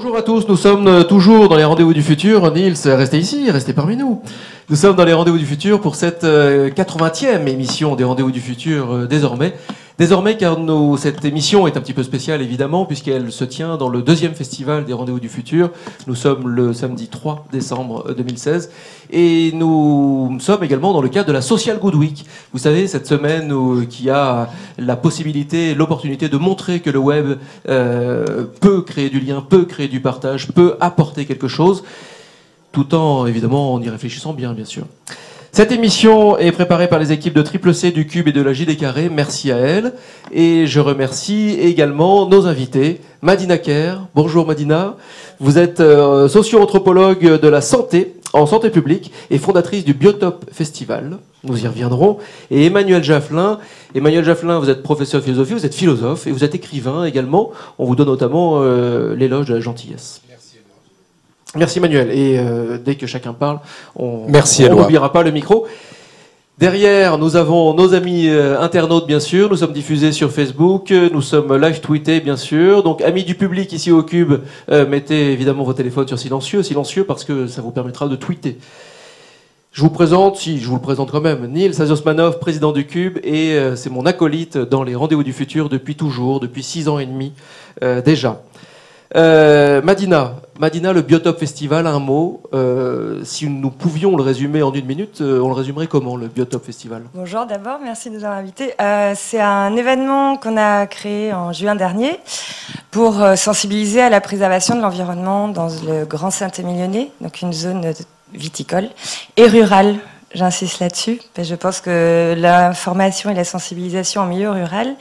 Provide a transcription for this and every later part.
Bonjour à tous, nous sommes toujours dans les rendez-vous du futur. Nils, restez ici, restez parmi nous. Nous sommes dans les rendez-vous du futur pour cette 80e émission des rendez-vous du futur désormais. Désormais, car cette émission est un petit peu spéciale évidemment, puisqu'elle se tient dans le deuxième festival des Rendez-vous du Futur. Nous sommes le samedi 3 décembre 2016. Et nous sommes également dans le cadre de la Social Good Week. Vous savez, cette semaine où, qui a la possibilité, l'opportunité de montrer que le web euh, peut créer du lien, peut créer du partage, peut apporter quelque chose, tout en évidemment en y réfléchissant bien, bien sûr. Cette émission est préparée par les équipes de Triple C, du Cube et de la JD Carré. Merci à elles. Et je remercie également nos invités. Madina Kerr. Bonjour Madina. Vous êtes euh, socio-anthropologue de la santé en santé publique et fondatrice du Biotop Festival. Nous y reviendrons. Et Emmanuel Jafflin. Emmanuel Jafflin, vous êtes professeur de philosophie, vous êtes philosophe et vous êtes écrivain également. On vous donne notamment euh, l'éloge de la gentillesse. Merci Manuel. Et euh, dès que chacun parle, on n'oubliera pas le micro. Derrière, nous avons nos amis euh, internautes, bien sûr. Nous sommes diffusés sur Facebook. Nous sommes live tweetés, bien sûr. Donc, amis du public ici au Cube, euh, mettez évidemment vos téléphones sur silencieux. Silencieux parce que ça vous permettra de tweeter. Je vous présente, si je vous le présente quand même, Nils Azosmanov, président du Cube, et c'est mon acolyte dans les rendez-vous du futur depuis toujours, depuis six ans et demi déjà. Euh, Madina, Madina, le Biotop Festival, un mot. Euh, si nous pouvions le résumer en une minute, euh, on le résumerait comment, le Biotop Festival? Bonjour d'abord, merci de nous avoir invités. c'est un événement qu'on a créé en juin dernier pour sensibiliser à la préservation de l'environnement dans le Grand Saint-Émilionnais, donc une zone viticole et rurale J'insiste là-dessus, je pense que l'information et la sensibilisation en milieu rural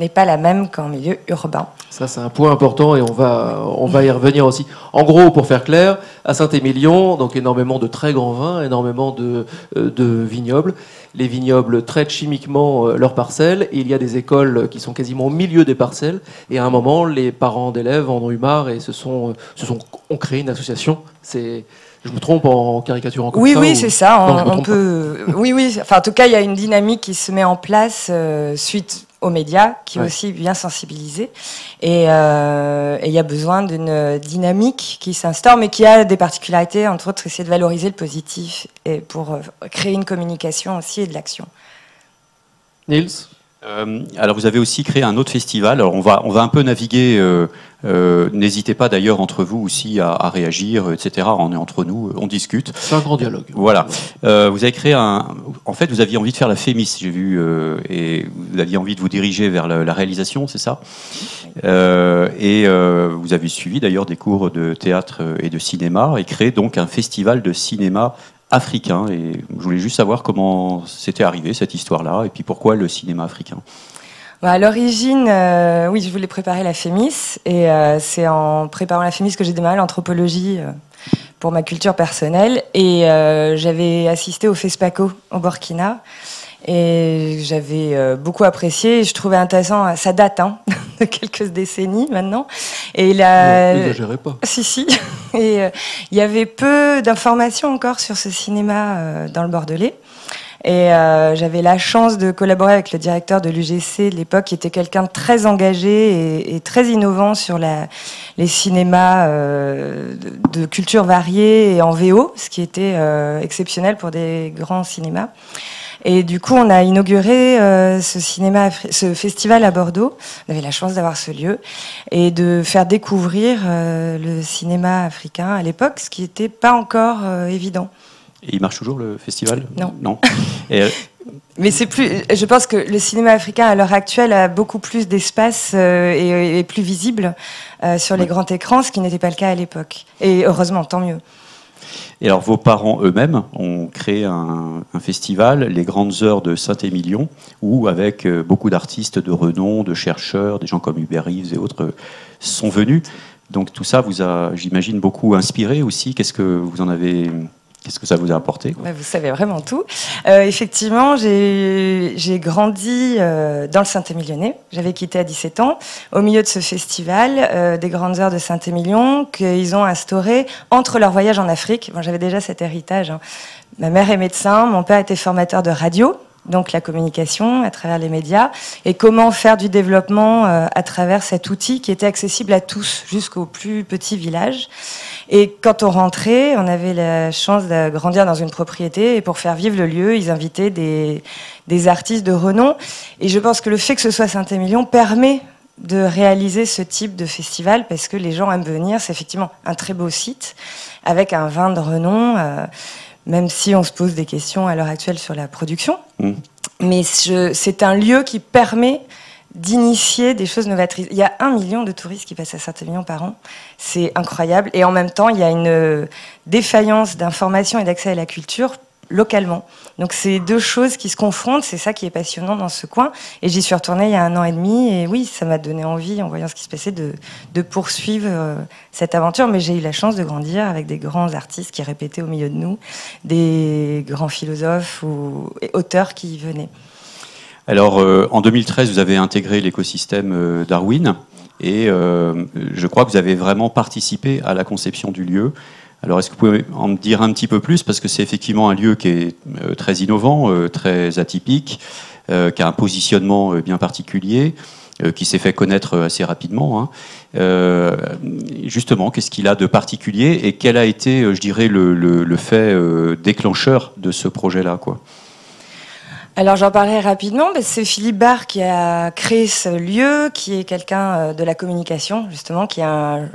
n'est pas la même qu'en milieu urbain. Ça, c'est un point important et on va, on va y revenir aussi. En gros, pour faire clair, à Saint-Émilion, donc énormément de très grands vins, énormément de, euh, de vignobles. Les vignobles traitent chimiquement euh, leurs parcelles et il y a des écoles qui sont quasiment au milieu des parcelles. Et à un moment, les parents d'élèves en ont eu marre et se sont, euh, se sont, ont créé une association. C'est je me trompe en caricaturant comme oui, ça Oui, c'est ça. On, peut... oui, oui. Enfin, en tout cas, il y a une dynamique qui se met en place euh, suite aux médias, qui est aussi bien sensibilisé. Euh, et il y a besoin d'une dynamique qui s'instaure, mais qui a des particularités, entre autres, essayer de valoriser le positif et pour euh, créer une communication aussi et de l'action. Nils? Euh, alors vous avez aussi créé un autre festival. Alors on va on va un peu naviguer. Euh, euh, n'hésitez pas d'ailleurs entre vous aussi à, réagir, etc. On est entre nous, on discute. C'est un grand dialogue. Voilà. vous avez créé un. En fait, vous aviez envie de faire la Fémis, j'ai vu, et vous aviez envie de vous diriger vers la, réalisation, c'est ça? Et vous avez suivi d'ailleurs des cours de théâtre et de cinéma et créé donc un festival de cinéma africain. Et je voulais juste savoir comment c'était arrivé cette histoire-là, et puis pourquoi le cinéma africain. Bah, à l'origine, euh, oui, je voulais préparer la Fémis, et euh, c'est en préparant la Fémis que j'ai démarré l'anthropologie euh, pour ma culture personnelle. Et j'avais assisté au FESPACO au Burkina. Et j'avais euh, beaucoup apprécié. je trouvais intéressant, ça date hein, de quelques décennies maintenant. Et il a. Ne pas. Si, si. Et euh, il y avait peu d'informations encore sur ce cinéma euh, dans le Bordelais. Et j'avais la chance de collaborer avec le directeur de l'UGC de l'époque, qui était quelqu'un de très engagé et, très innovant sur la, les cinémas de, de, culture variée et en VO, ce qui était exceptionnel pour des grands cinémas. Et du coup, on a inauguré euh, ce cinéma, ce festival à Bordeaux. On avait la chance d'avoir ce lieu et de faire découvrir euh, le cinéma africain à l'époque, ce qui n'était pas encore euh, évident. Et il marche toujours le festival? Non. Non. Mais c'est plus. Je pense que le cinéma africain à l'heure actuelle a beaucoup plus d'espace et est plus visible sur les grands écrans, ce qui n'était pas le cas à l'époque. Et heureusement, tant mieux. Et alors vos parents eux-mêmes ont créé un, festival, les Grandes Heures de Saint-Émilion, où avec euh, beaucoup d'artistes de renom, de chercheurs, des gens comme Hubert Reeves et autres sont venus. Donc tout ça vous a, j'imagine, beaucoup inspiré aussi. Qu'est-ce que vous en avez Qu'est-ce que ça vous a apporté bah, Vous savez vraiment tout. Euh, effectivement, j'ai grandi euh, dans le Saint-Émilionnais. J'avais quitté à 17 ans, au milieu de ce festival euh, des grandes heures de Saint-Émilion qu'ils ont instauré entre leurs voyages en Afrique. Bon, J'avais déjà cet héritage. Hein. Ma mère est médecin, mon père était formateur de radio. Donc la communication à travers les médias, et comment faire du développement euh, à travers cet outil qui était accessible à tous, jusqu'au plus petit village. Et quand on rentrait, on avait la chance de grandir dans une propriété, et pour faire vivre le lieu, ils invitaient des, artistes de renom. Et je pense que le fait que ce soit Saint-Émilion permet de réaliser ce type de festival parce que les gens aiment venir. C'est effectivement un très beau site avec un vin de renom. Euh, même si on se pose des questions à l'heure actuelle sur la production. Mm. Mais c'est un lieu qui permet d'initier des choses novatrices. Il y a un million de touristes qui passent à Saint-Émilion par an. C'est incroyable. Et en même temps, il y a une défaillance d'information et d'accès à la culture localement. Donc c'est deux choses qui se confrontent, c'est ça qui est passionnant dans ce coin. Et j'y suis retournée il y a un an et demi, et oui, ça m'a donné envie, en voyant ce qui se passait, de, poursuivre euh, cette aventure. Mais j'ai eu la chance de grandir avec des grands artistes qui répétaient au milieu de nous, des grands philosophes ou auteurs qui y venaient. Alors euh, en 2013, vous avez intégré l'écosystème euh, Darwin, et je crois que vous avez vraiment participé à la conception du lieu. Alors, est-ce que vous pouvez en dire un petit peu plus? Parce que c'est effectivement un lieu qui est euh, très innovant, euh, très atypique, euh, qui a un positionnement bien particulier, qui s'est fait connaître assez rapidement. Hein. justement, qu'est-ce qu'il a de particulier et quel a été, je dirais, le, fait déclencheur de ce projet-là alors j'en parlerai rapidement, c'est Philippe Barr qui a créé ce lieu, qui est quelqu'un de la communication justement, qui a un,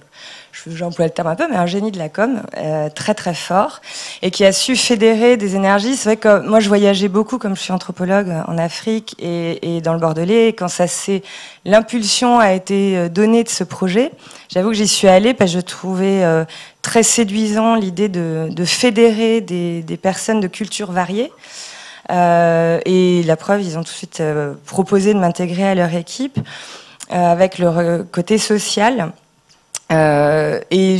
j'emploie le terme un peu, mais un génie de la com, euh, très très fort, et qui a su fédérer des énergies. C'est vrai que moi je voyageais beaucoup, comme je suis anthropologue, en Afrique et, dans le Bordelais, et quand ça s'est, l'impulsion a été euh, donnée de ce projet, j'avoue que j'y suis allée parce que je trouvais euh, très séduisant l'idée de, fédérer des, personnes de cultures variées. et la preuve, ils ont tout de suite proposé de m'intégrer à leur équipe avec le côté social. Euh, et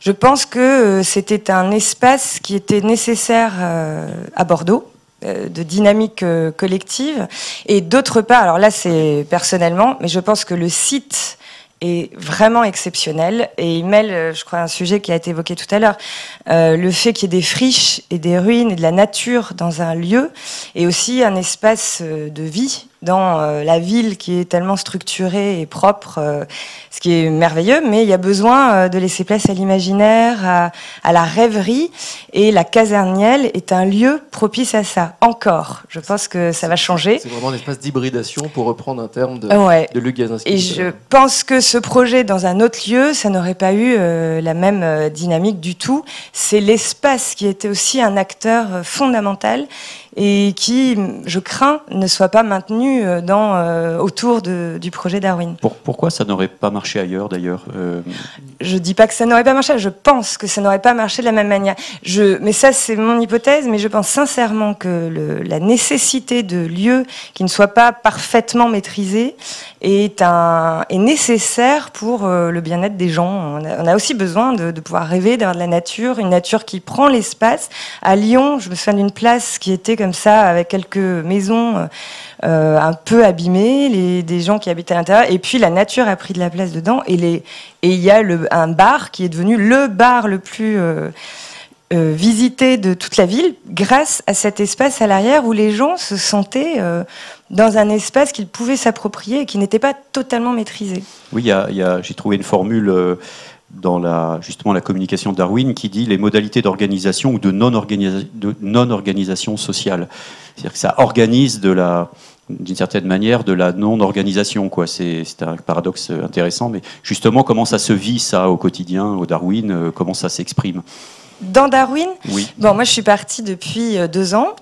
je, pense que euh, c'était un espace qui était nécessaire euh, à Bordeaux de dynamique collective. Et d'autre part, alors là c'est personnellement, mais je pense que le site est vraiment exceptionnel et il mêle, je crois, un sujet qui a été évoqué tout à l'heure, le fait qu'il y ait des friches et des ruines et de la nature dans un lieu et aussi un espace de vie dans euh, la ville qui est tellement structurée et propre, euh, ce qui est merveilleux, mais il y a besoin euh, de laisser place à l'imaginaire, à, la rêverie, et la casernielle est un lieu propice à ça. Encore, je pense que ça va changer. C'est vraiment un espace d'hybridation, pour reprendre un terme de, ouais. de Luc Et je pense que ce projet dans un autre lieu, ça n'aurait pas eu la même dynamique du tout. C'est l'espace qui était aussi un acteur fondamental et qui, je crains, ne soit pas maintenu euh, dans, euh, autour de, du projet Darwin. pourquoi ça n'aurait pas marché ailleurs d'ailleurs euh? Je dis pas que ça n'aurait pas marché, je pense que ça n'aurait pas marché de la même manière. Je, mais ça, c'est mon hypothèse, mais je pense sincèrement que le, la nécessité de lieux qui ne soient pas parfaitement maîtrisés est, un, est nécessaire pour le bien-être des gens. On a, aussi besoin de, de pouvoir rêver d'avoir de la nature, une nature qui prend l'espace. À Lyon, je me souviens d'une place qui était comme ça, avec quelques maisons euh, un peu abîmées, les, des gens qui habitent à l'intérieur, et puis la nature a pris de la place dedans, et il et y a le, un bar qui est devenu le bar le plus... Euh, euh, visité de toute la ville grâce à cet espace à l'arrière où les gens se sentaient dans un espace qu'ils pouvaient s'approprier et qui n'était pas totalement maîtrisé. Oui, j'ai trouvé une formule dans la, justement la communication de Darwin qui dit les modalités d'organisation ou de non-organisation non sociale. C'est-à-dire que ça organise de la, d'une certaine manière de la non-organisation. Quoi. C'est, un paradoxe intéressant, mais justement, comment ça se vit ça au quotidien, au Darwin, euh, comment ça s'exprime? Dans Darwin Oui. Bon, moi, je suis partie depuis euh, deux ans.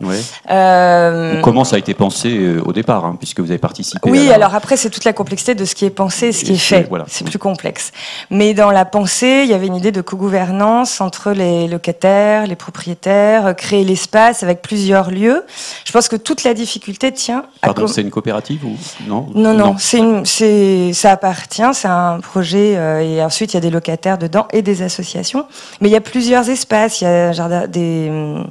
Euh... Comment ça a été pensé euh, au départ, hein, puisque vous avez participé Oui, alors après, c'est toute la complexité de ce qui est pensé et ce qui est fait. Voilà. C'est plus complexe. Mais dans la pensée, il y avait une idée de co-gouvernance entre les locataires, les propriétaires, euh, créer l'espace avec plusieurs lieux. Je pense que toute la difficulté tient à... Pardon, c'est une coopérative ou non? Non, non, c'est ça appartient, c'est un projet, et ensuite, il y a des locataires dedans et des associations. Mais il y a plusieurs espaces il y a hum,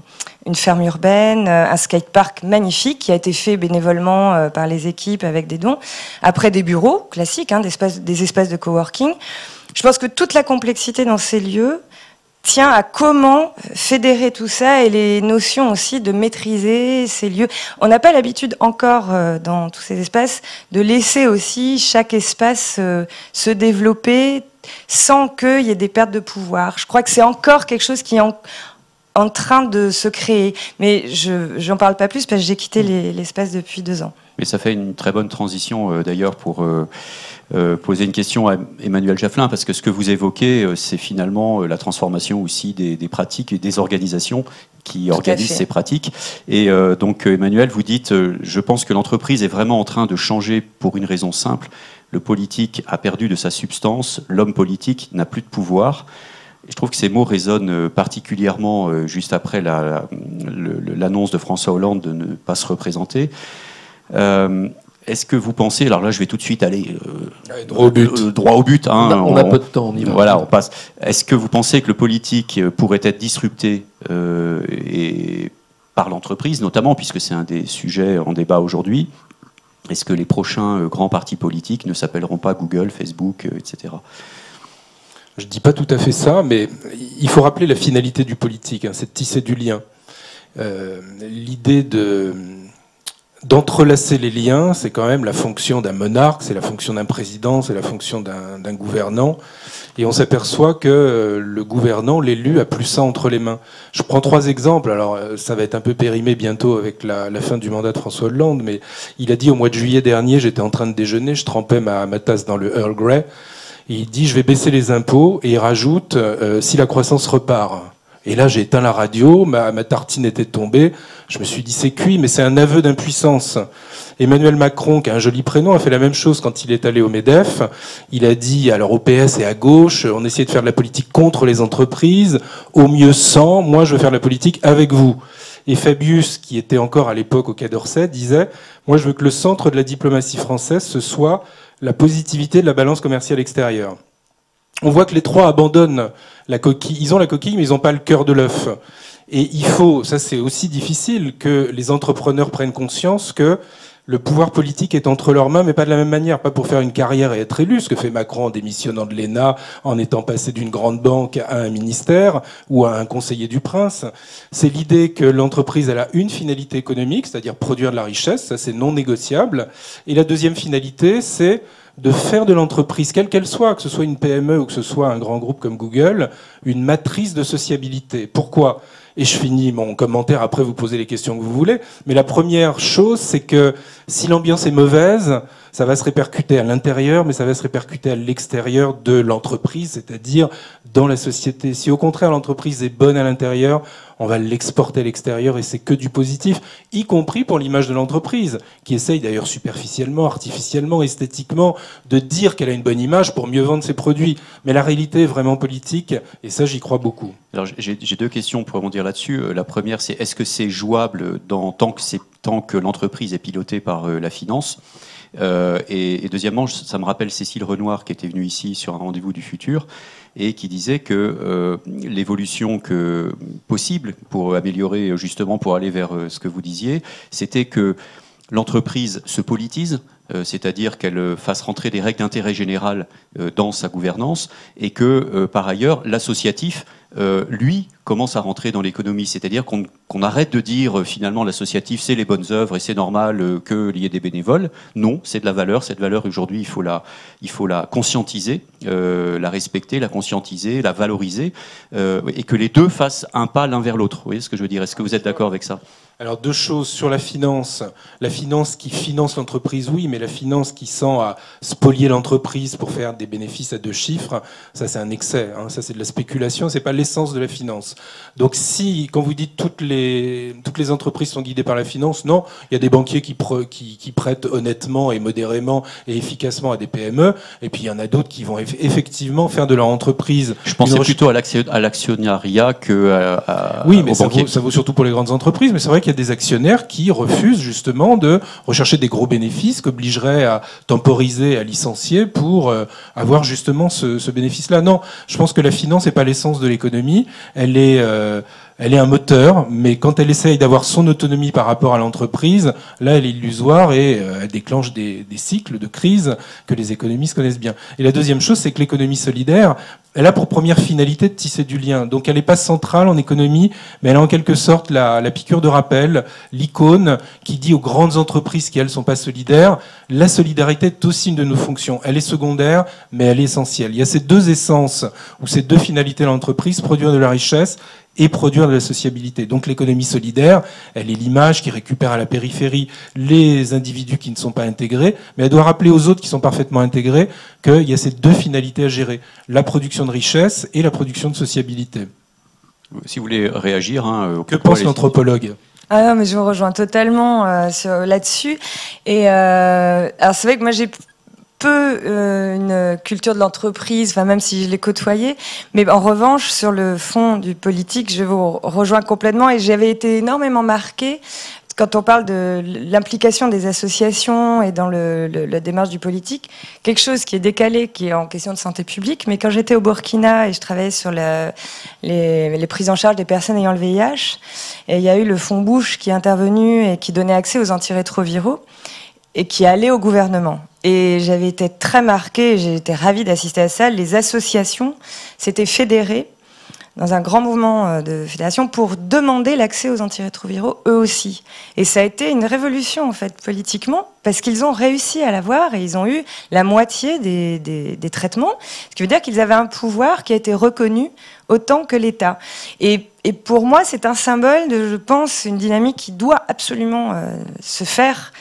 une ferme urbaine, euh, un skatepark magnifique qui a été fait bénévolement euh, par les équipes avec des dons. Après des bureaux classiques, hein, des, espaces, de coworking. Je pense que toute la complexité dans ces lieux tient à comment fédérer tout ça et les notions aussi de maîtriser ces lieux. On n'a pas l'habitude encore euh, dans tous ces espaces de laisser aussi chaque espace euh, se développer sans qu'il y ait des pertes de pouvoir. Je crois que c'est encore quelque chose qui est en, train de se créer. Mais je n'en parle pas plus parce que j'ai quitté l'espace depuis deux ans. Mais ça fait une très bonne transition euh, d'ailleurs pour euh, poser une question à Emmanuel Jafflin, parce que ce que vous évoquez, euh, c'est finalement euh, la transformation aussi des, pratiques et des organisations qui organisent ces pratiques. Et donc, Emmanuel, vous dites, je pense que l'entreprise est vraiment en train de changer pour une raison simple. Le politique a perdu de sa substance, l'homme politique n'a plus de pouvoir. Je trouve que ces mots résonnent particulièrement juste après l'annonce de François Hollande de ne pas se représenter. Est-ce que vous pensez, alors là je vais tout de suite aller euh, droit au but, euh, droit au but hein, on, a peu de temps, on y va. Voilà, on passe. Est-ce que vous pensez que le politique euh, pourrait être disrupté et, par l'entreprise, notamment puisque c'est un des sujets en débat aujourd'hui Est-ce que les prochains grands partis politiques ne s'appelleront pas Google, Facebook, etc. Je ne dis pas tout à fait ça, mais il faut rappeler la finalité du politique, hein, c'est de tisser du lien. L'idée de d'entrelacer les liens, c'est quand même la fonction d'un monarque, c'est la fonction d'un président, c'est la fonction d'un gouvernant. Et on s'aperçoit que euh, le gouvernant, l'élu, a plus ça entre les mains. Je prends trois exemples. Alors, euh, ça va être un peu périmé bientôt avec la, fin du mandat de François Hollande, mais il a dit au mois de juillet dernier, j'étais en train de déjeuner, je trempais ma, ma tasse dans le Earl Grey, il dit, je vais baisser les impôts, et il rajoute, euh, si la croissance repart. Et là, j'ai éteint la radio, ma, tartine était tombée. Je me suis dit, c'est cuit, mais c'est un aveu d'impuissance. Emmanuel Macron, qui a un joli prénom, a fait la même chose quand il est allé au MEDEF. Il a dit, alors au PS et à gauche, on essayait de faire de la politique contre les entreprises, au mieux sans, moi je veux faire la politique avec vous. Et Fabius, qui était encore à l'époque au Quai d'Orsay, disait, moi je veux que le centre de la diplomatie française, ce soit la positivité de la balance commerciale extérieure on voit que les trois abandonnent la coquille. Ils ont la coquille, mais ils n'ont pas le cœur de l'œuf. Et il faut, ça c'est aussi difficile, que les entrepreneurs prennent conscience que le pouvoir politique est entre leurs mains, mais pas de la même manière, pas pour faire une carrière et être élu, ce que fait Macron en démissionnant de l'ENA, en étant passé d'une grande banque à un ministère ou à un conseiller du prince. C'est l'idée que l'entreprise a une finalité économique, c'est-à-dire produire de la richesse, ça c'est non négociable. Et la deuxième finalité, c'est de faire de l'entreprise, quelle qu'elle soit, que ce soit une PME ou que ce soit un grand groupe comme Google, une matrice de sociabilité. Pourquoi? Et je finis mon commentaire, après vous posez les questions que vous voulez. Mais la première chose, c'est que si l'ambiance est mauvaise, ça va se répercuter à l'intérieur, mais ça va se répercuter à l'extérieur de l'entreprise, c'est-à-dire dans la société. Si au contraire l'entreprise est bonne à l'intérieur, on va l'exporter à l'extérieur et c'est que du positif, y compris pour l'image de l'entreprise, qui essaye d'ailleurs superficiellement, artificiellement, esthétiquement, de dire qu'elle a une bonne image pour mieux vendre ses produits. Mais la réalité est vraiment politique et ça, j'y crois beaucoup. Alors j'ai deux questions pour dire là-dessus. Euh, la première, c'est est-ce que c'est jouable dans, tant que, tant que l'entreprise est pilotée par euh, la finance? Euh, et, deuxièmement, ça me rappelle Cécile Renoir qui était venue ici sur un rendez-vous du futur et qui disait que euh, l'évolution possible pour améliorer justement pour aller vers euh, ce que vous disiez, c'était que l'entreprise se politise, c'est-à-dire qu'elle fasse rentrer des règles d'intérêt général dans sa gouvernance, et que par ailleurs l'associatif euh, lui commence à rentrer dans l'économie. C'est-à-dire qu'on arrête de dire euh, finalement l'associatif c'est les bonnes œuvres et c'est normal euh, qu'il y ait des bénévoles. Non, c'est de la valeur. Cette valeur aujourd'hui il faut la, il faut la conscientiser, la respecter, la conscientiser, la valoriser et que les deux fassent un pas l'un vers l'autre. Vous voyez ce que je veux dire? Est-ce que vous êtes d'accord avec ça? Alors deux choses sur la finance. La finance qui finance l'entreprise, oui, mais la finance qui sent à spolier l'entreprise pour faire des bénéfices à deux chiffres, ça c'est un excès. Hein. Ça c'est de la spéculation, c'est pas l'essence de la finance. Donc si, quand vous dites toutes les toutes les entreprises sont guidées par la finance, non, il y a des banquiers qui, qui, prêtent honnêtement et modérément et efficacement à des PME, et puis il y en a d'autres qui vont effectivement faire de leur entreprise. Je pensais plutôt à l'actionnariat que à, oui, mais ça vaut, ça vaut surtout pour les grandes entreprises, mais c'est vrai qu'il des actionnaires qui refusent justement de rechercher des gros bénéfices, qu'obligeraient à temporiser, à licencier pour euh, avoir justement ce, bénéfice-là. Non, je pense que la finance n'est pas l'essence de l'économie. Elle est, euh, elle est un moteur, mais quand elle essaye d'avoir son autonomie par rapport à l'entreprise, là, elle est illusoire et euh, elle déclenche des, cycles de crise que les économistes connaissent bien. Et la deuxième chose, c'est que l'économie solidaire, elle a pour première finalité de tisser du lien. Donc elle n'est pas centrale en économie, mais elle a en quelque sorte la, la piqûre de rappel, l'icône qui dit aux grandes entreprises qui, elles, sont pas solidaires, la solidarité est aussi une de nos fonctions. Elle est secondaire, mais elle est essentielle. Il y a ces deux essences ou ces deux finalités de l'entreprise, produire de la richesse et produire de la sociabilité. Donc l'économie solidaire, elle est l'image qui récupère à la périphérie les individus qui ne sont pas intégrés, mais elle doit rappeler aux autres qui sont parfaitement intégrés qu'il y a ces deux finalités à gérer, la production de richesse et la production de sociabilité. Si vous voulez réagir, hein, que pense l'anthropologue? Ah non, mais je vous rejoins totalement euh, là-dessus. Et euh, alors c'est vrai que moi j'ai peu euh, une culture de l'entreprise, même si je l'ai côtoyé, mais en revanche sur le fond du politique, je vous rejoins complètement et j'avais été énormément marquée quand on parle de l'implication des associations et dans la démarche du politique, quelque chose qui est décalé, qui est en question de santé publique, mais quand j'étais au Burkina et je travaillais sur les, prises en charge des personnes ayant le VIH, il y a eu le fonds Bouche qui est intervenu et qui donnait accès aux antirétroviraux et qui allait au gouvernement. Et j'avais été très marquée, été ravie d'assister à ça. Les associations s'étaient fédérées dans un grand mouvement euh, de fédération pour demander l'accès aux antirétroviraux eux aussi. Et ça a été une révolution en fait politiquement parce qu'ils ont réussi à l'avoir et ils ont eu la moitié des, des, traitements, ce qui veut dire qu'ils avaient un pouvoir qui a été reconnu autant que l'État. Et, et, pour moi, c'est un symbole de, je pense, une dynamique qui doit absolument euh, se faire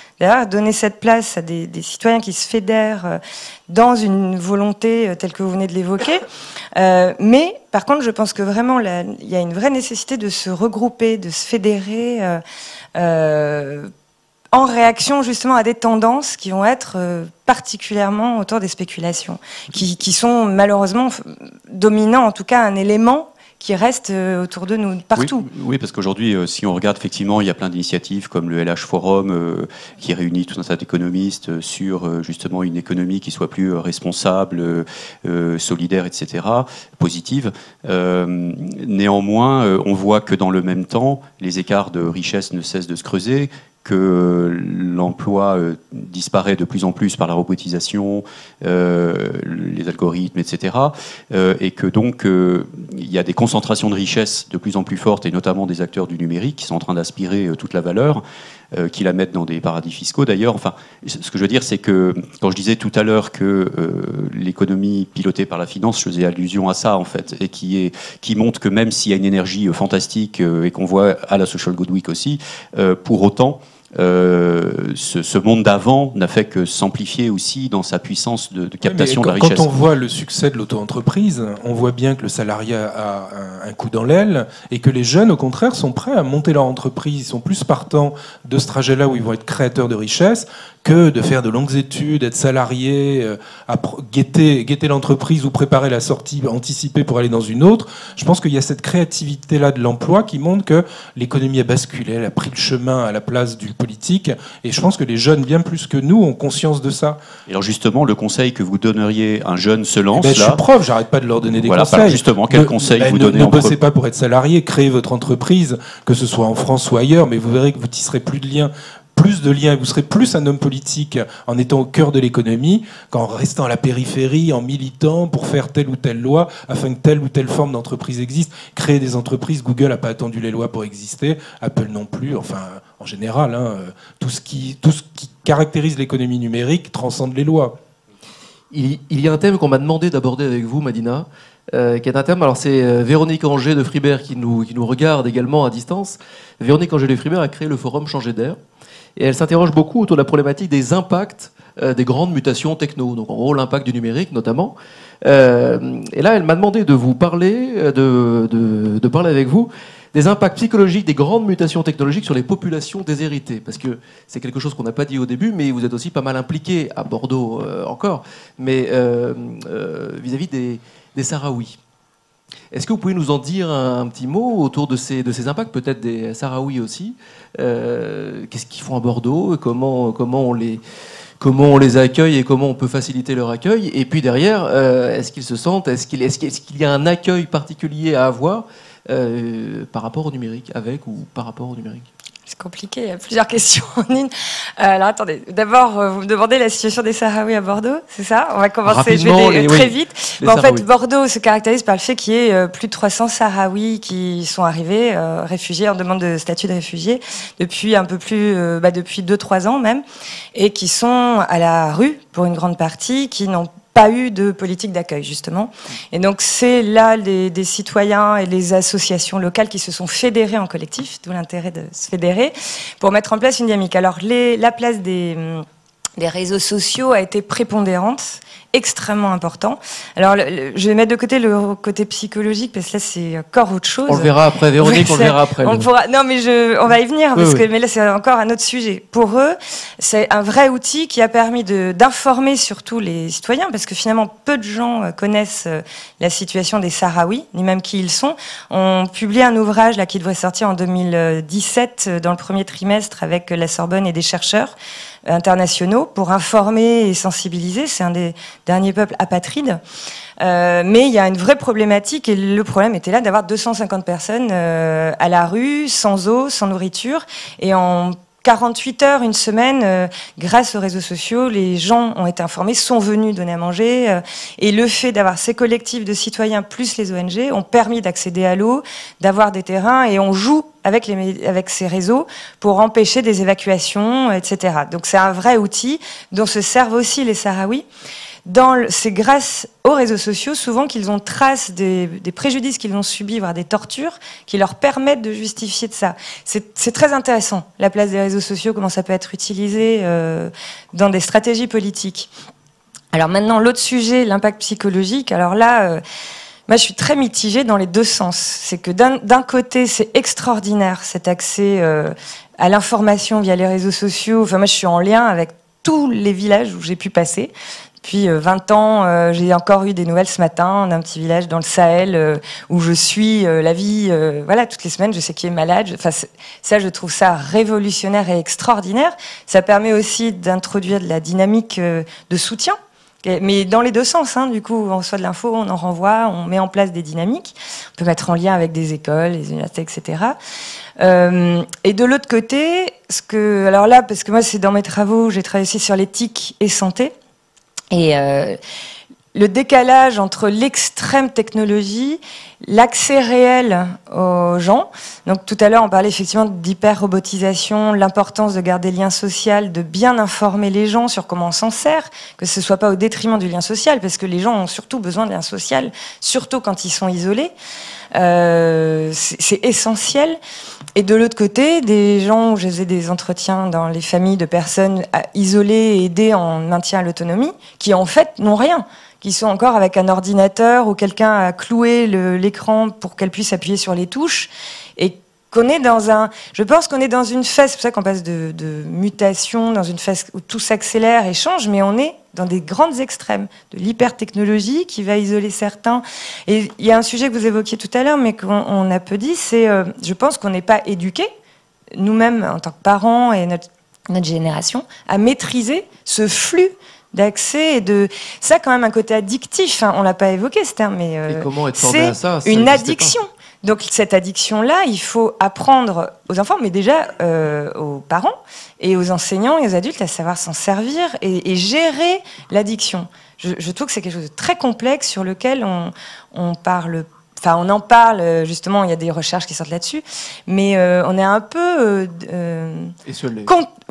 donner cette place à des, citoyens qui se fédèrent euh, dans une volonté euh, telle que vous venez de l'évoquer. Euh, mais par contre, je pense que vraiment, il y a une vraie nécessité de se regrouper, de se fédérer. en réaction justement à des tendances qui vont être particulièrement autour des spéculations, qui sont malheureusement dominants, en tout cas un élément qui restent euh, autour de nous partout. Oui, parce qu'aujourd'hui, euh, si on regarde effectivement, il y a plein d'initiatives comme le LH Forum euh, qui réunit tout un tas d'économistes sur justement une économie qui soit plus responsable, solidaire, etc., positive. néanmoins, on voit que dans le même temps, les écarts de richesse ne cessent de se creuser, que l'emploi euh, disparaît de plus en plus par la robotisation, euh, les algorithmes, etc. Euh, et que donc il y a des concentrations de richesses de plus en plus fortes, et notamment des acteurs du numérique qui sont en train d'aspirer toute la valeur, qui la mettent dans des paradis fiscaux d'ailleurs. Enfin, ce que je veux dire, c'est que quand je disais tout à l'heure que l'économie pilotée par la finance, je faisais allusion à ça en fait, et qui, montre que même s'il y a une énergie fantastique et qu'on voit à la Social Good Week aussi, pour autant, euh, ce, monde d'avant n'a fait que s'amplifier aussi dans sa puissance de, captation de la richesse. Quand on voit le succès de l'auto-entreprise, on voit bien que le salariat a un, coup dans l'aile et que les jeunes, au contraire, sont prêts à monter leur entreprise. Ils sont plus partants de ce trajet-là où ils vont être créateurs de richesse que de faire de longues études, être salarié, euh, guetter, guetter l'entreprise ou préparer la sortie anticipée pour aller dans une autre. Je pense qu'il y a cette créativité-là de l'emploi qui montre que l'économie a basculé, elle a pris le chemin à la place du politique. Et je pense que les jeunes, bien plus que nous, ont conscience de ça. Et alors justement, le conseil que vous donneriez à un jeune se lance eh ben, Je suis prof, j'arrête pas de leur donner des conseils. justement, quel conseil ben, vous donnez Ne bossez pas pour être salarié, créez votre entreprise, que ce soit en France ou ailleurs, mais vous verrez que vous tisserez plus de liens plus de liens, vous serez plus un homme politique en étant au cœur de l'économie qu'en restant à la périphérie, en militant pour faire telle ou telle loi afin que telle ou telle forme d'entreprise existe. Créer des entreprises, Google n'a pas attendu les lois pour exister, Apple non plus, enfin en général, hein, tout, ce qui, tout ce qui caractérise l'économie numérique transcende les lois. Il, y a un thème qu'on m'a demandé d'aborder avec vous, Madina, euh, qui est un thème. Alors, c'est euh, Véronique Angers de Fribert qui nous, qui nous regarde également à distance. Véronique Angers de Fribert a créé le forum Changer d'air. Et elle s'interroge beaucoup autour de la problématique des impacts euh, des grandes mutations techno, donc en gros l'impact du numérique notamment. Euh, et là, elle m'a demandé de vous parler, euh, de, parler avec vous des impacts psychologiques des grandes mutations technologiques sur les populations déshéritées. Parce que c'est quelque chose qu'on n'a pas dit au début, mais vous êtes aussi pas mal impliqué à Bordeaux encore, mais vis-à-vis des, des Sahraouis. Est-ce que vous pouvez nous en dire un, petit mot autour de ces, de ces impacts, peut-être des Sahraouis aussi euh, Qu'est-ce qu'ils font à Bordeaux comment, comment, on les, comment on les accueille et comment on peut faciliter leur accueil? Et puis derrière, euh, est-ce qu'ils se sentent Est-ce qu'il y a un accueil particulier à avoir par rapport au numérique, avec ou par rapport au numérique? C'est compliqué, il y a plusieurs questions en une. alors attendez, d'abord, vous me demandez la situation des Sahraouis à Bordeaux, c'est ça? On va commencer, je vais très vite. en fait, Bordeaux se caractérise par le fait qu'il y ait plus de 300 Sahraouis qui sont arrivés, réfugiés, en demande de statut de réfugié, depuis un peu plus, bah, depuis 2-3 ans même, et qui sont à la rue pour une grande partie, qui n'ont pas eu de politique d'accueil, justement. Et donc, c'est là des, citoyens et les associations locales qui se sont fédérés en collectif, d'où l'intérêt de se fédérer, pour mettre en place une dynamique. Alors, la place des, des réseaux sociaux a été prépondérante extrêmement important. Alors, je vais mettre de côté le côté psychologique parce que là, c'est encore autre chose. On le verra après, Véronique, on le verra après. On pourra, non, mais je, on va y venir parce que, mais là, c'est encore un autre sujet. Pour eux, c'est un vrai outil qui a permis d'informer surtout les citoyens parce que finalement, peu de gens euh, connaissent euh, la situation des Sahraouis, ni même qui ils sont. On publie un ouvrage là qui devrait sortir en 2017 euh, dans le premier trimestre avec la Sorbonne et des chercheurs internationaux pour informer et sensibiliser. C'est un des derniers peuples apatrides. Euh, mais il y a une vraie problématique et le problème était là d'avoir 250 personnes euh, à la rue, sans eau, sans nourriture. Et en 48 heures, une semaine, euh, grâce aux réseaux sociaux, les gens ont été informés, sont venus donner à manger. Euh, et le fait d'avoir ces collectifs de citoyens plus les ONG ont permis d'accéder à l'eau, d'avoir des terrains et on joue avec, les, avec ces réseaux pour empêcher des évacuations, etc. Donc c'est un vrai outil dont se servent aussi les Sahraouis c'est grâce aux réseaux sociaux souvent qu'ils ont trace des, préjudices qu'ils ont subis, voire des tortures, qui leur permettent de justifier de ça. C'est très intéressant, la place des réseaux sociaux, comment ça peut être utilisé euh, dans des stratégies politiques. Alors maintenant, l'autre sujet, l'impact psychologique. Alors là, euh, moi, je suis très mitigée dans les deux sens. C'est que d'un côté, c'est extraordinaire cet accès euh, à l'information via les réseaux sociaux. Enfin, moi, je suis en lien avec tous les villages où j'ai pu passer. Puis 20 euh, ans, euh, j'ai encore eu des nouvelles ce matin d'un petit village dans le Sahel euh, où je suis la vie, voilà, toutes les semaines, je sais qui est malade. Enfin, ça, je trouve ça révolutionnaire et extraordinaire. Ça permet aussi d'introduire de la dynamique de soutien mais dans les deux sens, hein, du coup, on reçoit de l'info, on en renvoie, on met en place des dynamiques, on peut mettre en lien avec des écoles, les universités, etc. Euh, et de l'autre côté, ce que, alors là, parce que moi, c'est dans mes travaux, j'ai travaillé aussi sur l'éthique et santé, et euh, le décalage entre l'extrême technologie, l'accès réel aux gens. Donc tout à l'heure, on parlait effectivement d'hyper-robotisation, l'importance de garder le lien social, de bien informer les gens sur comment on s'en sert, que ce soit pas au détriment du lien social, parce que les gens ont surtout besoin de lien social, surtout quand ils sont isolés. Euh, c'est essentiel. Et de l'autre côté, des gens où je faisais des entretiens dans les familles de personnes isolées et aidées en maintien à l'autonomie, qui en fait n'ont rien, qui sont encore avec un ordinateur où quelqu'un a cloué l'écran pour qu'elle puisse appuyer sur les touches et qu'on est dans un, je pense qu'on est dans une phase, c'est pour ça qu'on passe de, de, mutation, dans une phase où tout s'accélère et change, mais on est dans des grandes extrêmes de l'hypertechnologie qui va isoler certains. Et il y a un sujet que vous évoquiez tout à l'heure, mais qu'on a peu dit, c'est, euh, je pense qu'on n'est pas éduqués, nous-mêmes en tant que parents et notre, notre génération, à maîtriser ce flux d'accès et de ça quand même un côté addictif hein. on l'a pas évoqué ce terme mais euh, c'est une addiction donc cette addiction-là, il faut apprendre aux enfants, mais déjà euh, aux parents et aux enseignants et aux adultes à savoir s'en servir et, gérer l'addiction. Je, je, trouve que c'est quelque chose de très complexe sur lequel on, on parle Enfin, on en parle euh, justement. Il y a des recherches qui sortent là-dessus, mais euh, on est un peu euh,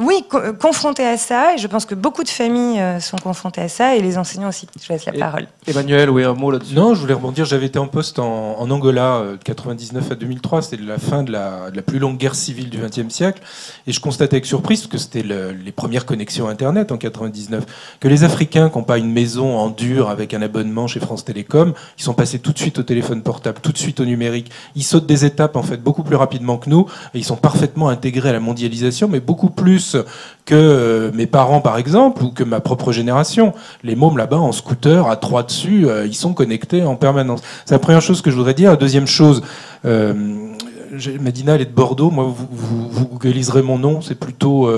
oui confronté à ça. Et je pense que beaucoup de familles sont confrontées à ça, et les enseignants aussi. Je laisse la parole. Emmanuel, oui, un mot là-dessus. Non, je voulais rebondir. J'avais été en poste en, Angola de 99 à 2003. C'était la fin de la, de la, plus longue guerre civile du XXe siècle, et je constatais avec surprise, parce que c'était les premières connexions Internet en 99, que les Africains qui n'ont pas une maison en dur avec un abonnement chez France Télécom, ils sont passés tout de suite au téléphone portable tout de suite au numérique. Ils sautent des étapes en fait beaucoup plus rapidement que nous et ils sont parfaitement intégrés à la mondialisation, mais beaucoup plus que euh, mes parents par exemple ou que ma propre génération. Les mômes là-bas en scooter à trois dessus, euh, ils sont connectés en permanence. C'est la première chose que je voudrais dire. La deuxième chose. Euh, Medina, elle est de Bordeaux. Moi, vous, vous, mon nom. C'est plutôt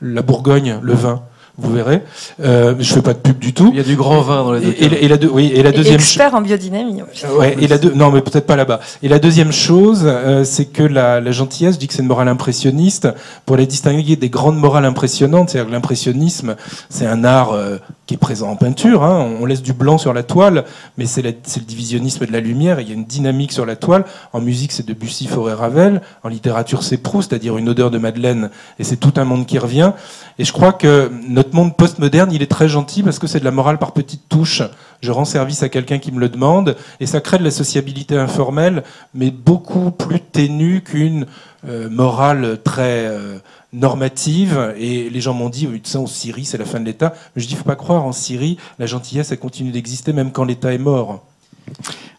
la Bourgogne, le vin. Vous verrez. Euh, je fais pas de pub du tout. Il y a du grand vin dans les deux. Et, et- et la, oui, et la Et deuxième expert en biodynamie. Ouais, et la deux, non, mais peut-être pas là-bas. Et la deuxième chose, euh, c'est que la, la gentillesse, je dis que c'est une morale impressionniste, pour les distinguer des grandes morales impressionnantes. C'est-à-dire que l'impressionnisme, c'est un art euh, qui est présent en peinture. hein. On laisse du blanc sur la toile, mais c'est le divisionnisme de la lumière. Il y a une dynamique sur la toile. En musique, c'est Debussy, Fauré, Ravel. En littérature, c'est Proust, c'est-à-dire une odeur de Madeleine. Et c'est tout un monde qui revient. Et je crois que notre monde postmoderne, il est très gentil parce que c'est de la morale par petites touches. Je rends service à quelqu'un qui me le demande, et ça crée de la sociabilité informelle, mais beaucoup plus ténue qu'une euh, morale très euh, normative. Et les gens m'ont dit, oui, ça, en Syrie, c'est la fin de l'État. Mais je dis, faut pas croire, en Syrie, la gentillesse, elle continue d'exister même quand l'État est mort.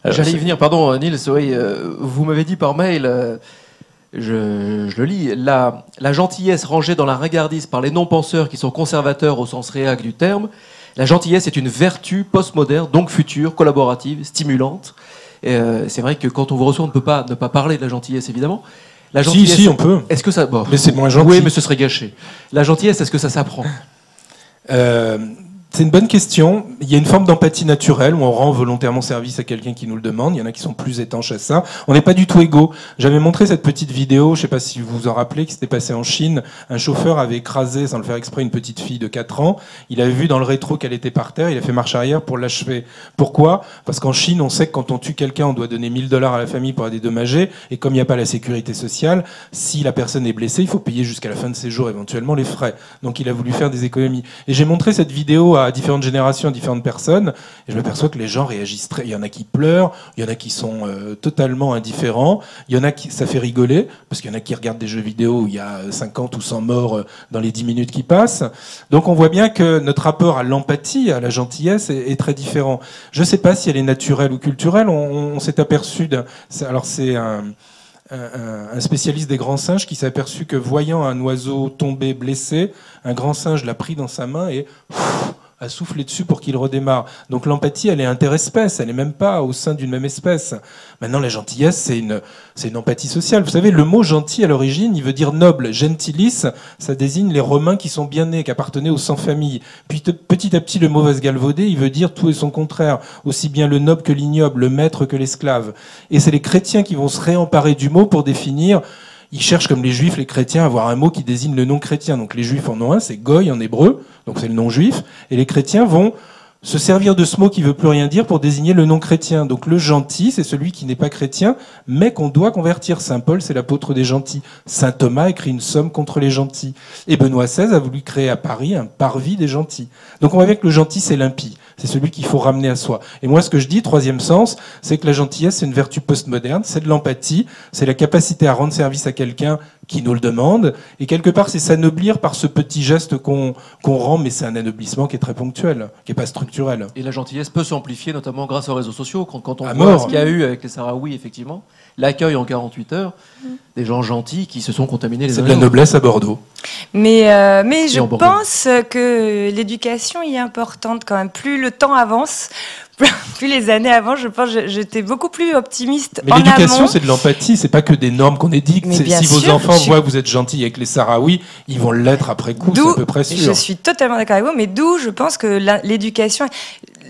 Alors, J'allais y venir, pardon, Nils. Oui, euh, vous m'avez dit par mail, euh, je, je le lis, la, la gentillesse rangée dans la ringardise par les non-penseurs qui sont conservateurs au sens réel du terme. La gentillesse est une vertu postmoderne, donc future, collaborative, stimulante. Euh, c'est vrai que quand on vous reçoit, on ne peut pas ne pas parler de la gentillesse, évidemment. La Si, gentillesse, si, on peut. Est-ce que ça. Bon, Mais c'est moins gentil. Oui, mais ce serait gâché. La gentillesse, est-ce que ça s'apprend? Euh, c'est une bonne question. Il y a une forme d'empathie naturelle où on rend volontairement service à quelqu'un qui nous le demande. Il y en a qui sont plus étanches à ça. On n'est pas du tout égaux. J'avais montré cette petite vidéo, je ne sais pas si vous vous en rappelez, qui s'était passée en Chine. Un chauffeur avait écrasé, sans le faire exprès, une petite fille de 4 ans. Il avait vu dans le rétro qu'elle était par terre. Il a fait marche arrière pour l'achever. Pourquoi? Parce qu'en Chine, on sait que quand on tue quelqu'un, on doit donner 1000 dollars à la famille pour la dédommager. Et comme il n'y a pas la sécurité sociale, si la personne est blessée, il faut payer jusqu'à la fin de ses jours éventuellement les frais. Donc il a voulu faire des économies. Et j'ai montré cette vidéo à différentes générations, à différentes personnes, et je m'aperçois que les gens réagissent très. Il y en a qui pleurent, il y en a qui sont euh, totalement indifférents, il y en a qui ça fait rigoler, parce qu'il y en a qui regardent des jeux vidéo où il y a 50 ou 100 morts euh, dans les 10 minutes qui passent. Donc on voit bien que notre rapport à l'empathie, à la gentillesse, est, très différent. Je ne sais pas si elle est naturelle ou culturelle. On, s'est aperçu. Alors c'est un, spécialiste des grands singes qui s'est aperçu que voyant un oiseau tomber blessé, un grand singe l'a pris dans sa main et a soufflé dessus pour qu'il redémarre. Donc l'empathie, elle est interespèce, elle n'est même pas au sein d'une même espèce. Maintenant, la gentillesse, c'est une, c'est une empathie sociale. Vous savez, le mot gentil à l'origine, il veut dire noble. Gentilis, ça désigne les Romains qui sont bien nés, qui appartenaient aux sans-famille. Puis te- petit à petit, le mot va se galvauder, il veut dire tout et son contraire, aussi bien le noble que l'ignoble, le maître que l'esclave. Et c'est les chrétiens qui vont se réemparer du mot pour définir ils cherchent, comme les juifs, les chrétiens, à avoir un mot qui désigne le non chrétien. Donc les juifs en ont un, c'est goy en hébreu, donc c'est le non juif. Et les chrétiens vont se servir de ce mot qui veut plus rien dire pour désigner le non chrétien. Donc le gentil, c'est celui qui n'est pas chrétien, mais qu'on doit convertir. Saint Paul, c'est l'apôtre des gentils. Saint Thomas écrit une somme contre les gentils. Et Benoît XVI a voulu créer à Paris un parvis des gentils. Donc on voit bien que le gentil, c'est l'impie. C'est celui qu'il faut ramener à soi. Et moi, ce que je dis, troisième sens, c'est que la gentillesse, c'est une vertu postmoderne, c'est de l'empathie, c'est la capacité à rendre service à quelqu'un qui nous le demande, et quelque part, c'est s'anoblir par ce petit geste qu'on rend, mais c'est un anoblissement qui est très ponctuel, qui n'est pas structurel. Et la gentillesse peut s'amplifier, notamment grâce aux réseaux sociaux. Quand, quand on À voit mort. ce qu'il y a eu avec les Sahraouis, effectivement, l'accueil en 48 heures, des gens gentils qui se sont contaminés les C'est de la noblesse à Bordeaux. Mais, euh, mais je pense que l'éducation y est importante quand même. Plus le temps avance, plus les années avant, je pense que j'étais beaucoup plus optimiste Mais en l'éducation, amont. c'est de l'empathie, c'est pas que des normes qu'on édicte. Si vos sûr, enfants je suis- voient que vous êtes gentil avec les Sahraouis, ils vont l'être après coup, c'est D'où- à peu près Je sûr. suis totalement d'accord avec vous, mais d'où je pense que la- l'éducation,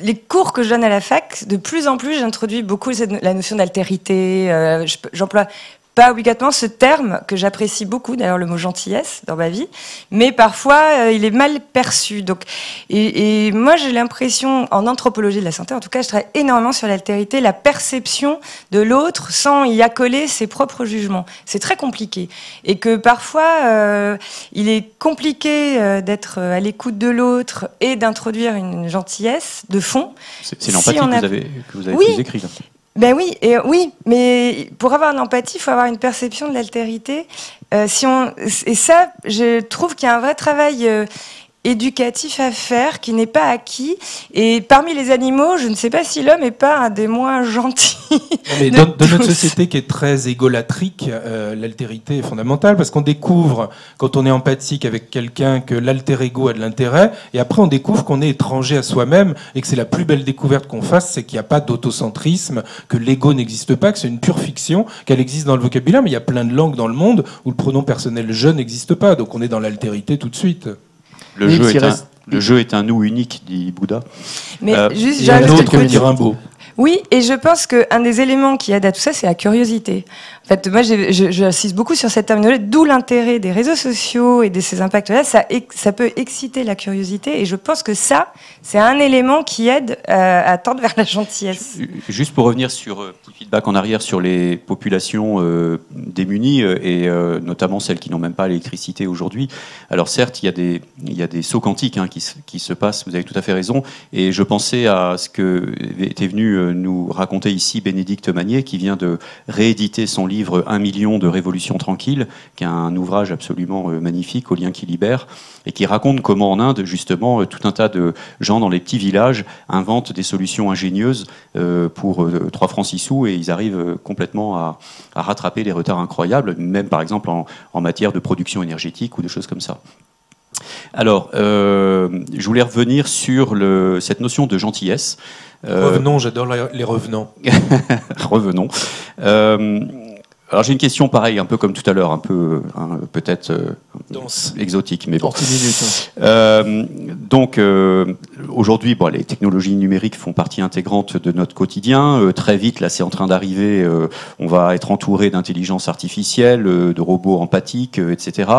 les cours que je donne à la fac, de plus en plus, j'introduis beaucoup la notion d'altérité. euh, J'emploie pas obligatoirement ce terme que j'apprécie beaucoup, d'ailleurs le mot gentillesse dans ma vie, mais parfois euh, il est mal perçu. Donc, et, et moi j'ai l'impression, en anthropologie de la santé, en tout cas, je travaille énormément sur l'altérité, la perception de l'autre sans y accoler ses propres jugements. C'est très compliqué et que parfois euh, il est compliqué euh, d'être à l'écoute de l'autre et d'introduire une gentillesse de fond. C'est Si l'empathie que, vous avez, que vous avez Oui. écrite. Ben oui, et oui, mais pour avoir une empathie, il faut avoir une perception de l'altérité. Euh, si on, et ça, je trouve qu'il y a un vrai travail euh, éducatif à faire qui n'est pas acquis. Et parmi les animaux, je ne sais pas si l'homme est pas un des moins gentils. Mais de dans, dans notre société qui est très égolatrique, euh, l'altérité est fondamentale parce qu'on découvre, quand on est empathique avec quelqu'un, que l'alter ego a de l'intérêt, et après on découvre qu'on est étranger à soi-même et que c'est la plus belle découverte qu'on fasse, c'est qu'il n'y a pas d'autocentrisme, que l'ego n'existe pas, que c'est une pure fiction, qu'elle existe dans le vocabulaire, mais il y a plein de langues dans le monde où le pronom personnel je n'existe pas, donc on est dans l'altérité tout de suite. Le jeu, est un, reste- le jeu est un nous unique, dit Bouddha. Mais Euh, juste, Et un j'ajoute autre. Oui, et je pense qu'un des éléments qui aide à tout ça, c'est la curiosité. En fait, moi, j'insiste beaucoup sur cette terminologie, d'où l'intérêt des réseaux sociaux et de ces impacts-là. Ça, peut exciter la curiosité, et je pense que ça, c'est un élément qui aide euh, à tendre vers la gentillesse. Juste pour revenir sur euh, petit feedback en arrière sur les populations euh, démunies euh, et euh, notamment celles qui n'ont même pas l'électricité aujourd'hui. Alors certes, il y a des sauts quantiques hein, qui, qui se passent. Vous avez tout à fait raison. Et je pensais à ce que était venu euh, nous raconter ici Bénédicte Magnier, qui vient de rééditer son livre Un million de révolutions tranquilles, qui est un ouvrage absolument euh, magnifique au lien qui libère et qui raconte comment en Inde justement euh, tout un tas de gens dans les petits villages inventent des solutions ingénieuses euh, pour euh, 3 francs 6 sous et ils arrivent complètement à, à rattraper des retards incroyables, même par exemple en, en matière de production énergétique ou de choses comme ça. Alors, euh, je voulais revenir sur le, cette notion de gentillesse. Euh, Revenons, j'adore les revenants. revenons. Euh, alors j'ai une question pareille, un peu comme tout à l'heure, un peu hein, peut-être euh, exotique, mais bon. Pour 10 minutes. hein. Euh, donc euh, aujourd'hui, bon, les technologies numériques font partie intégrante de notre quotidien. Euh, très vite, là, c'est en train d'arriver. euh, on va être entouré d'intelligence artificielle, euh, de robots empathiques, euh, etc.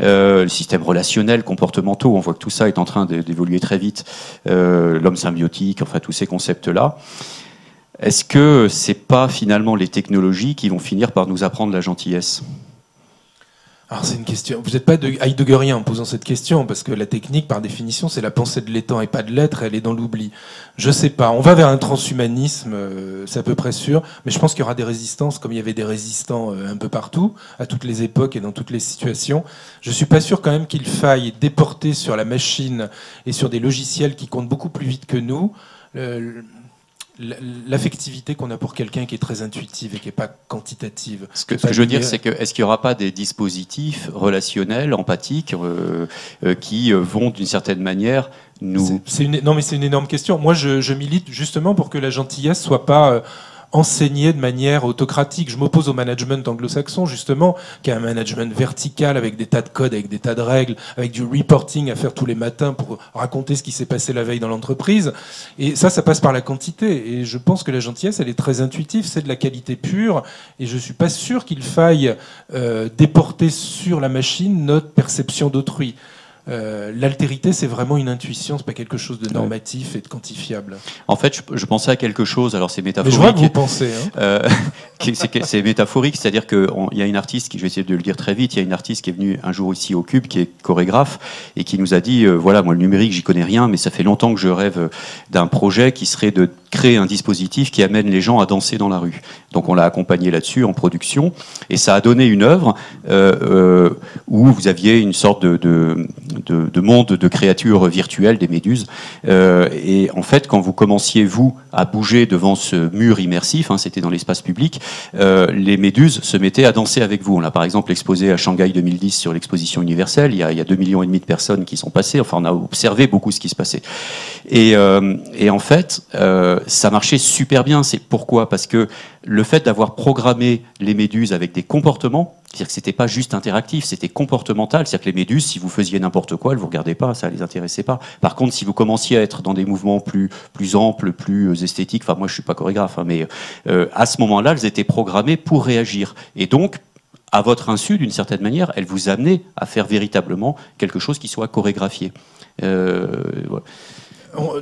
Euh, le système relationnel, comportementaux, on voit que tout ça est en train d'évoluer très vite. Euh, L'homme symbiotique, enfin tous ces concepts-là. Est-ce que c'est pas finalement les technologies qui vont finir par nous apprendre la gentillesse Alors c'est une question. Vous n'êtes pas de Heideggerien en posant cette question, parce que la technique, par définition, c'est la pensée de l'étang et pas de l'être, elle est dans l'oubli. Je sais pas. On va vers un transhumanisme, euh, c'est à peu près sûr, mais je pense qu'il y aura des résistances, comme il y avait des résistants euh, un peu partout, à toutes les époques et dans toutes les situations. Je suis pas sûr quand même qu'il faille déporter sur la machine et sur des logiciels qui comptent beaucoup plus vite que nous. euh, L'affectivité qu'on a pour quelqu'un qui est très intuitive et qui n'est pas quantitative. Ce que, ce je veux dire, c'est que est-ce qu'il n'y aura pas des dispositifs relationnels, empathiques, euh, euh, qui euh, vont d'une certaine manière nous une, non, mais c'est une énorme question. Moi, je, je milite justement pour que la gentillesse soit pas euh, enseignée de manière autocratique. Je m'oppose au management anglo-saxon, justement, qui est un management vertical avec des tas de codes, avec des tas de règles, avec du reporting à faire tous les matins pour raconter ce qui s'est passé la veille dans l'entreprise. Et ça, ça passe par la quantité. Et je pense que la gentillesse, elle est très intuitive, c'est de la qualité pure. Et je suis pas sûr qu'il faille euh, déporter sur la machine notre perception d'autrui. Euh, L'altérité, c'est vraiment une intuition, c'est pas quelque chose de normatif et de quantifiable. En fait, je, je pensais à quelque chose. Alors c'est Mais je vois que métaphorique. vous pensez. Hein. Euh, c'est que- c'est métaphorique, c'est-à-dire qu'il y a une artiste, qui, je vais essayer de le dire très vite, il y a une artiste qui est venue un jour ici au Cube, qui est chorégraphe, et qui nous a dit, euh, voilà, moi le numérique, j'y connais rien, mais ça fait longtemps que je rêve d'un projet qui serait de créer un dispositif qui amène les gens à danser dans la rue. Donc on l'a accompagné là-dessus en production, et ça a donné une œuvre euh, euh, où vous aviez une sorte de, de, de- de monde de créatures virtuelles, des méduses, euh, et en fait, quand vous commenciez, vous, à bouger devant ce mur immersif, hein, c'était dans l'espace public, les méduses se mettaient à danser avec vous. On l'a par exemple exposé à Shanghai 2010 sur l'exposition universelle. Il y, a, il y a 2 millions et demi de personnes qui sont passées. Enfin, on a observé beaucoup ce qui se passait. Et, en fait, ça marchait super bien. C'est pourquoi? Parce que le fait d'avoir programmé les méduses avec des comportements, c'est-à-dire que c'était pas juste interactif, c'était comportemental. C'est-à-dire que les méduses, si vous faisiez n'importe quoi, elles vous regardaient pas, ça les intéressait pas. Par contre, si vous commenciez à être dans des mouvements plus plus amples, plus euh, esthétiques, enfin moi je suis pas chorégraphe, hein, mais euh, à ce moment-là, elles étaient programmées pour réagir. Et donc à votre insu, d'une certaine manière, elles vous amenaient à faire véritablement quelque chose qui soit chorégraphié. Euh.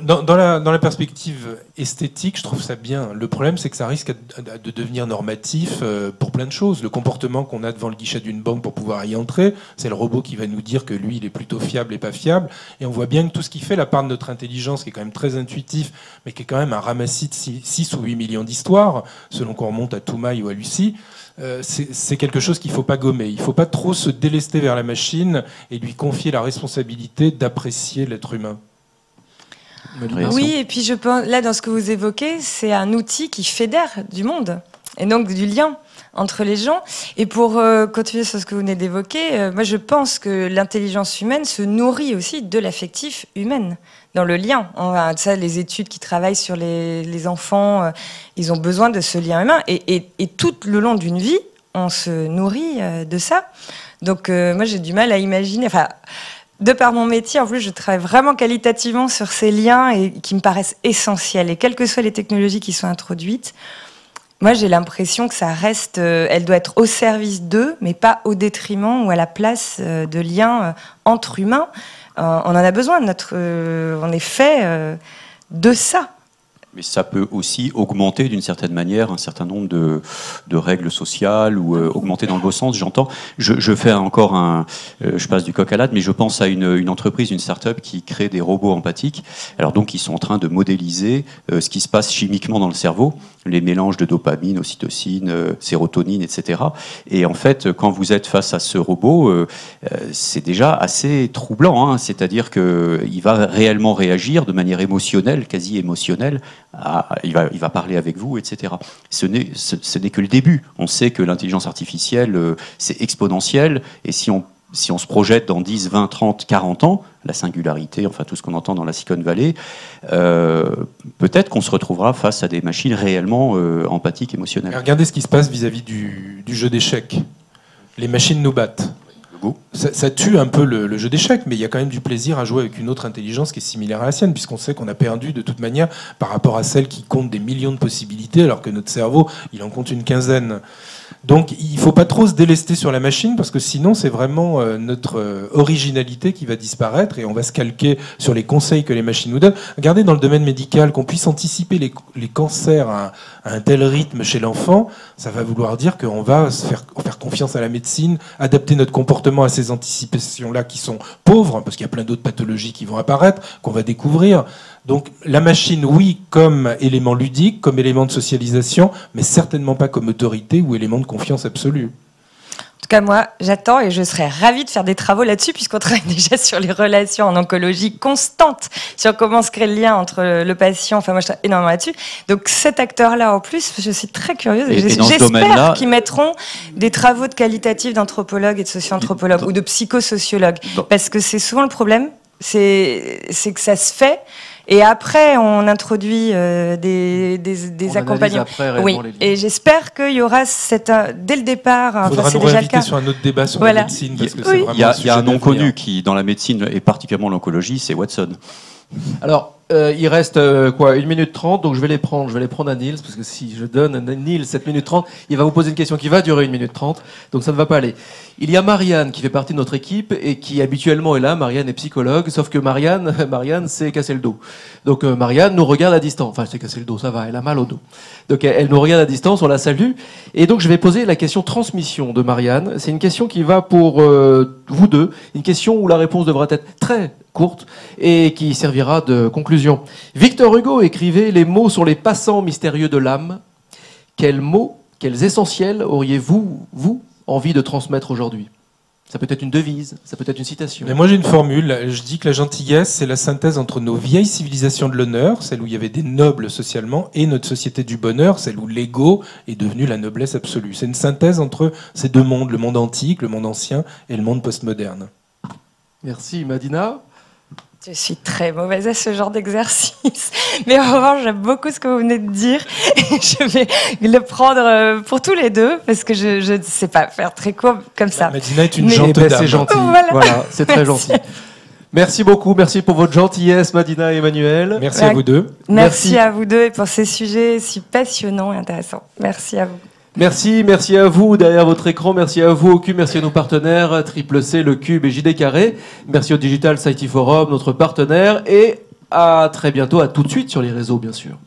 Dans, la, perspective esthétique, je trouve ça bien. Le problème, c'est que ça risque de, de devenir normatif euh, pour plein de choses. Le comportement qu'on a devant le guichet d'une banque pour pouvoir y entrer, c'est le robot qui va nous dire que lui, il est plutôt fiable et pas fiable. Et on voit bien que tout ce qui fait la part de notre intelligence, qui est quand même très intuitif, mais qui est quand même un ramassis de 6 ou 8 millions d'histoires, selon qu'on remonte à Toumaï ou à Lucie, euh, c'est quelque chose qu'il ne faut pas gommer. Il ne faut pas trop se délester vers la machine et lui confier la responsabilité d'apprécier l'être humain. Oui, et puis je pense, là, dans ce que vous évoquez, c'est un outil qui fédère du monde, et donc du lien entre les gens. Et pour euh, continuer sur ce que vous venez d'évoquer, euh, moi je pense que l'intelligence humaine se nourrit aussi de l'affectif humain, dans le lien. Ça, les études qui travaillent sur les, enfants, euh, ils ont besoin de ce lien humain. Et, tout le long d'une vie, on se nourrit de ça. Donc moi j'ai du mal à imaginer. De par mon métier, en plus, je travaille vraiment qualitativement sur ces liens qui me paraissent essentiels. Et quelles que soient les technologies qui sont introduites, moi, j'ai l'impression que ça reste, euh, elle doit être au service d'eux, mais pas au détriment ou à la place euh, de liens euh, entre humains. on en a besoin. Notre, on est fait de ça. Mais ça peut aussi augmenter d'une certaine manière un certain nombre de, règles sociales ou euh, augmenter dans le beau sens, j'entends. Je, fais encore un. Euh, je passe du coq à l'âne, mais je pense à une, une entreprise, une start-up qui crée des robots empathiques. Alors donc, ils sont en train de modéliser euh, ce qui se passe chimiquement dans le cerveau, les mélanges de dopamine, ocytocine, sérotonine, etc. Et en fait, quand vous êtes face à ce robot, c'est déjà assez troublant. Hein. C'est-à-dire qu'il va réellement réagir de manière émotionnelle, quasi émotionnelle il, va, il va parler avec vous, etc. Ce n'est, que le début. On sait que l'intelligence artificielle, euh, c'est exponentiel, et si on, si on se projette dans 10, 20, 30, 40 ans, la singularité, enfin tout ce qu'on entend dans la Silicon Valley, euh, peut-être qu'on se retrouvera face à des machines réellement euh, empathiques, émotionnelles. regardez ce qui se passe vis-à-vis du jeu d'échecs. Les machines nous battent. Ça, tue un peu le, jeu d'échecs, mais il y a quand même du plaisir à jouer avec une autre intelligence qui est similaire à la sienne, puisqu'on sait qu'on a perdu de toute manière par rapport à celle qui compte des millions de possibilités, alors que notre cerveau, il en compte une quinzaine. Donc il ne faut pas trop se délester sur la machine parce que sinon c'est vraiment euh, notre euh, originalité qui va disparaître et on va se calquer sur les conseils que les machines nous donnent. Regardez dans le domaine médical qu'on puisse anticiper les, cancers à, un tel rythme chez l'enfant, ça va vouloir dire qu'on va faire, faire confiance à la médecine, adapter notre comportement à ces anticipations-là qui sont pauvres parce qu'il y a plein d'autres pathologies qui vont apparaître, qu'on va découvrir. Donc la machine, oui, comme élément ludique, comme élément de socialisation, mais certainement pas comme autorité ou élément de confiance absolue. En tout cas, moi, j'attends et je serais ravie de faire des travaux là-dessus, puisqu'on travaille déjà sur les relations en oncologie constantes, sur comment se crée le lien entre le patient. Enfin, moi, je travaille énormément là-dessus. Donc, cet acteur-là, en plus, je suis très curieuse. Et, j'espère qu'ils mettront des travaux de qualitatifs d'anthropologues et de socio-anthropologues ou de psychosociologues. Parce que c'est souvent le problème, c'est que ça se fait et après, on introduit euh, des, des, des accompagnements. oui. Et j'espère qu'il y aura cette, euh, dès le départ. Il faudra nous réinviter sur un autre débat sur la médecine. Parce que Il y a, il y a un nom connu qui, dans la médecine et particulièrement l'oncologie, c'est Watson. Alors, euh, il reste euh, quoi Une minute trente, donc je vais les prendre. Je vais les prendre à Niels, parce que si je donne à Niels 7 minutes 30, il va vous poser une question qui va durer une minute trente, donc ça ne va pas aller. Il y a Marianne qui fait partie de notre équipe et qui habituellement est là. Marianne est psychologue, sauf que Marianne, Marianne s'est cassé le dos. Donc euh, Marianne nous regarde à distance. Enfin, elle s'est cassé le dos, ça va, elle a mal au dos. Donc elle, nous regarde à distance, on la salue. Et donc je vais poser la question transmission de Marianne. C'est une question qui va pour vous deux, une question où la réponse devra être très courte et qui servira de conclusion. Victor Hugo écrivait Les mots sont les passants mystérieux de l'âme. Quels mots, quels essentiels auriez-vous, vous, envie de transmettre aujourd'hui? Ça peut être une devise, ça peut être une citation. Mais moi j'ai une formule, je dis que la gentillesse c'est la synthèse entre nos vieilles civilisations de l'honneur, celle où il y avait des nobles socialement, et notre société du bonheur, celle où l'ego est devenu la noblesse absolue. C'est une synthèse entre ces deux mondes, le monde antique, le monde ancien et le monde postmoderne. Merci Madina. Je suis très mauvaise à ce genre d'exercice. Mais en revanche, j'aime beaucoup ce que vous venez de dire. Et je vais le prendre euh, pour tous les deux, parce que je ne sais pas faire très court comme ça. Medina est une gentille C'est gentil. Voilà, c'est très gentil. Merci beaucoup, merci pour votre gentillesse, Madina et Emmanuel. Merci à vous deux. merci à vous deux et pour ces sujets si passionnants et intéressants. Merci à vous. Merci, merci à vous derrière votre écran, merci à vous au Cube, merci à nos partenaires Triple C, Le Cube et JD Carré. Merci au Digital Society Forum, notre partenaire, et à très bientôt, à tout de suite sur les réseaux bien sûr.